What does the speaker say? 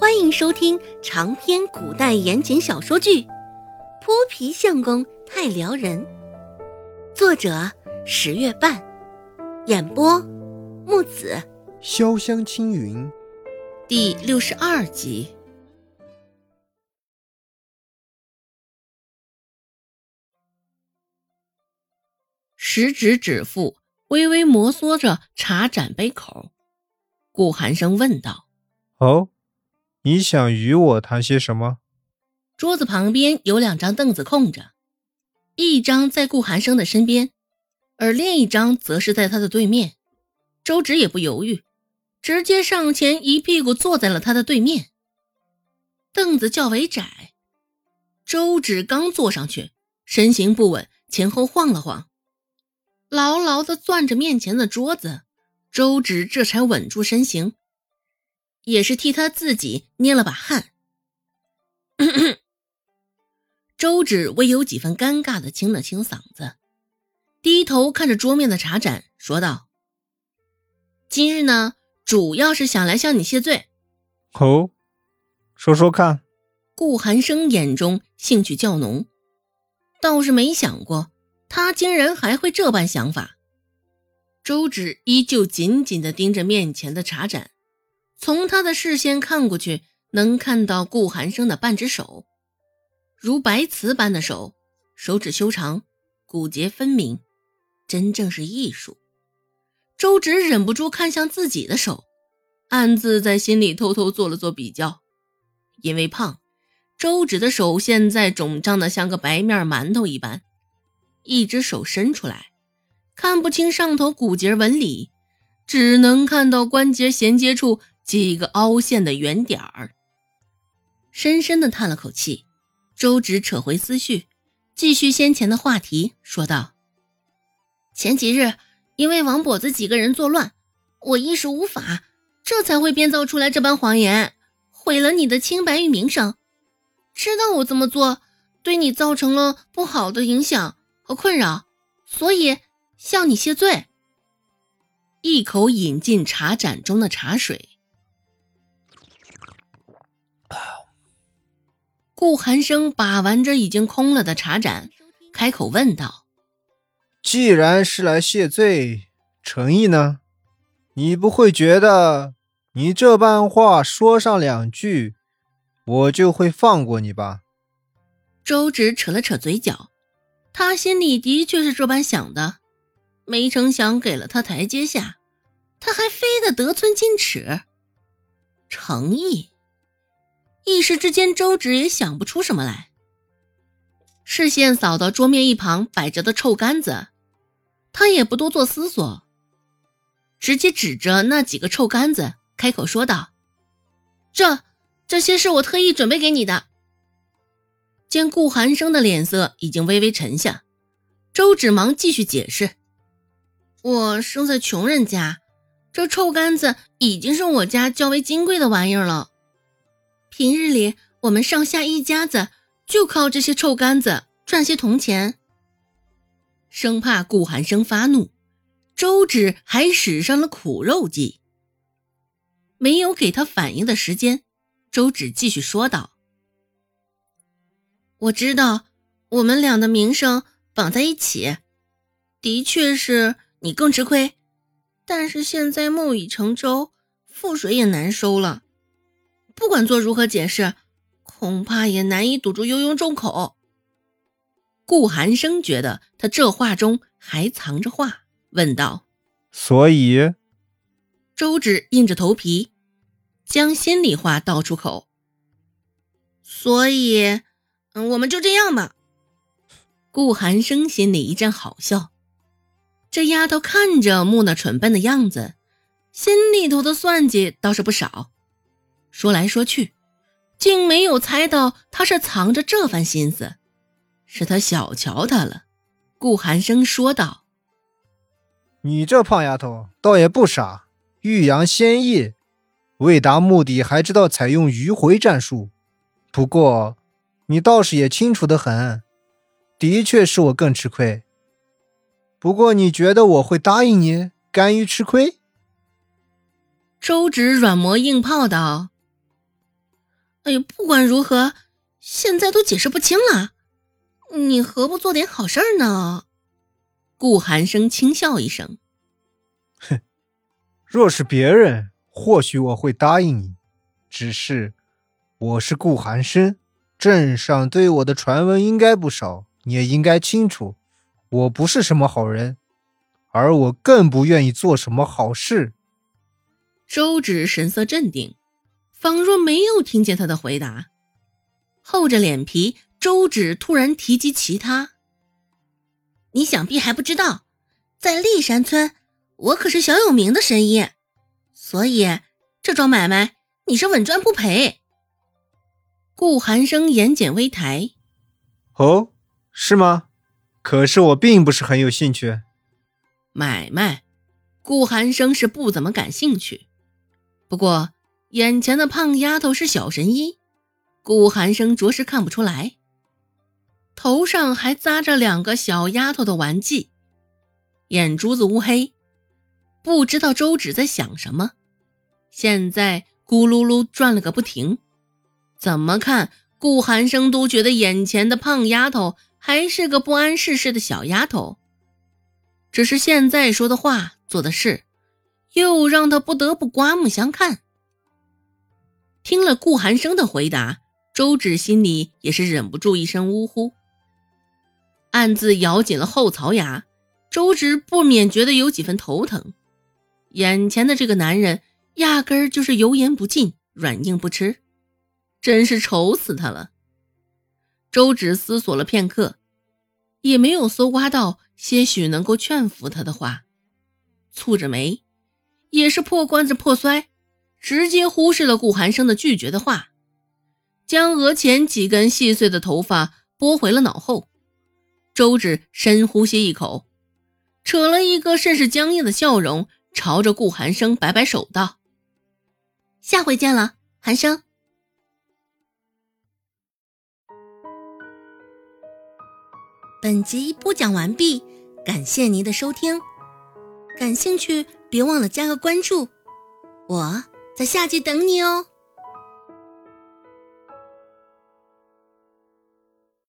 欢迎收听长篇古代言情小说剧《泼皮相公太撩人》，作者十月半，演播木子潇湘青云，第六十二集。食指指腹微微摩挲着茶盏杯口，顾寒生问道：“哦。”你想与我谈些什么？桌子旁边有两张凳子空着，一张在顾寒生的身边，而另一张则是在他的对面。周芷也不犹豫，直接上前一屁股坐在了他的对面。凳子较为窄，周芷刚坐上去，身形不稳，前后晃了晃，牢牢的攥着面前的桌子，周芷这才稳住身形。也是替他自己捏了把汗。周芷微有几分尴尬的清了清嗓子，低头看着桌面的茶盏，说道：“今日呢，主要是想来向你谢罪。”哦，说说看。顾寒生眼中兴趣较浓，倒是没想过他竟然还会这般想法。周芷依旧紧紧的盯着面前的茶盏。从他的视线看过去，能看到顾寒生的半只手，如白瓷般的手，手指修长，骨节分明，真正是艺术。周芷忍不住看向自己的手，暗自在心里偷偷做了做比较。因为胖，周芷的手现在肿胀的像个白面馒头一般，一只手伸出来，看不清上头骨节纹理，只能看到关节衔接处。几个凹陷的圆点儿，深深的叹了口气。周芷扯回思绪，继续先前的话题，说道：“前几日因为王跛子几个人作乱，我一时无法，这才会编造出来这般谎言，毁了你的清白与名声。知道我这么做对你造成了不好的影响和困扰，所以向你谢罪。”一口饮进茶盏中的茶水。顾寒生把玩着已经空了的茶盏，开口问道：“既然是来谢罪，诚意呢？你不会觉得你这般话说上两句，我就会放过你吧？”周芷扯了扯嘴角，他心里的确是这般想的，没成想给了他台阶下，他还非得得寸进尺，诚意。一时之间，周芷也想不出什么来。视线扫到桌面一旁摆着的臭干子，他也不多做思索，直接指着那几个臭干子，开口说道：“这这些是我特意准备给你的。”见顾寒生的脸色已经微微沉下，周芷忙继续解释：“我生在穷人家，这臭干子已经是我家较为金贵的玩意儿了。”平日里，我们上下一家子就靠这些臭干子赚些铜钱。生怕顾寒生发怒，周芷还使上了苦肉计。没有给他反应的时间，周芷继续说道：“我知道我们俩的名声绑在一起，的确是你更吃亏。但是现在木已成舟，覆水也难收了。”不管做如何解释，恐怕也难以堵住悠悠众口。顾寒生觉得他这话中还藏着话，问道：“所以？”周芷硬着头皮，将心里话道出口：“所以，嗯，我们就这样吧。”顾寒生心里一阵好笑，这丫头看着木讷蠢笨的样子，心里头的算计倒是不少。说来说去，竟没有猜到他是藏着这番心思，是他小瞧他了。顾寒生说道：“你这胖丫头倒也不傻，欲扬先抑，为达目的还知道采用迂回战术。不过，你倒是也清楚的很，的确是我更吃亏。不过，你觉得我会答应你，甘于吃亏？”周芷软磨硬泡道。哎呀，不管如何，现在都解释不清了。你何不做点好事儿呢？顾寒生轻笑一声：“哼，若是别人，或许我会答应你。只是我是顾寒生，镇上对我的传闻应该不少，你也应该清楚，我不是什么好人，而我更不愿意做什么好事。”周芷神色镇定。仿若没有听见他的回答，厚着脸皮，周芷突然提及其他。你想必还不知道，在立山村，我可是小有名的神医，所以这桩买卖你是稳赚不赔。顾寒生眼睑微抬，哦，是吗？可是我并不是很有兴趣。买卖，顾寒生是不怎么感兴趣，不过。眼前的胖丫头是小神医，顾寒生着实看不出来。头上还扎着两个小丫头的玩具，眼珠子乌黑，不知道周芷在想什么。现在咕噜噜转了个不停，怎么看顾寒生都觉得眼前的胖丫头还是个不谙世事的小丫头。只是现在说的话、做的事，又让他不得不刮目相看。听了顾寒生的回答，周芷心里也是忍不住一声呜呼，暗自咬紧了后槽牙。周芷不免觉得有几分头疼，眼前的这个男人压根儿就是油盐不进，软硬不吃，真是愁死他了。周芷思索了片刻，也没有搜刮到些许能够劝服他的话，蹙着眉，也是破罐子破摔。直接忽视了顾寒生的拒绝的话，将额前几根细碎的头发拨回了脑后。周芷深呼吸一口，扯了一个甚是僵硬的笑容，朝着顾寒生摆摆手道：“下回见了，寒生。”本集播讲完毕，感谢您的收听。感兴趣，别忘了加个关注，我。在下集等你哦。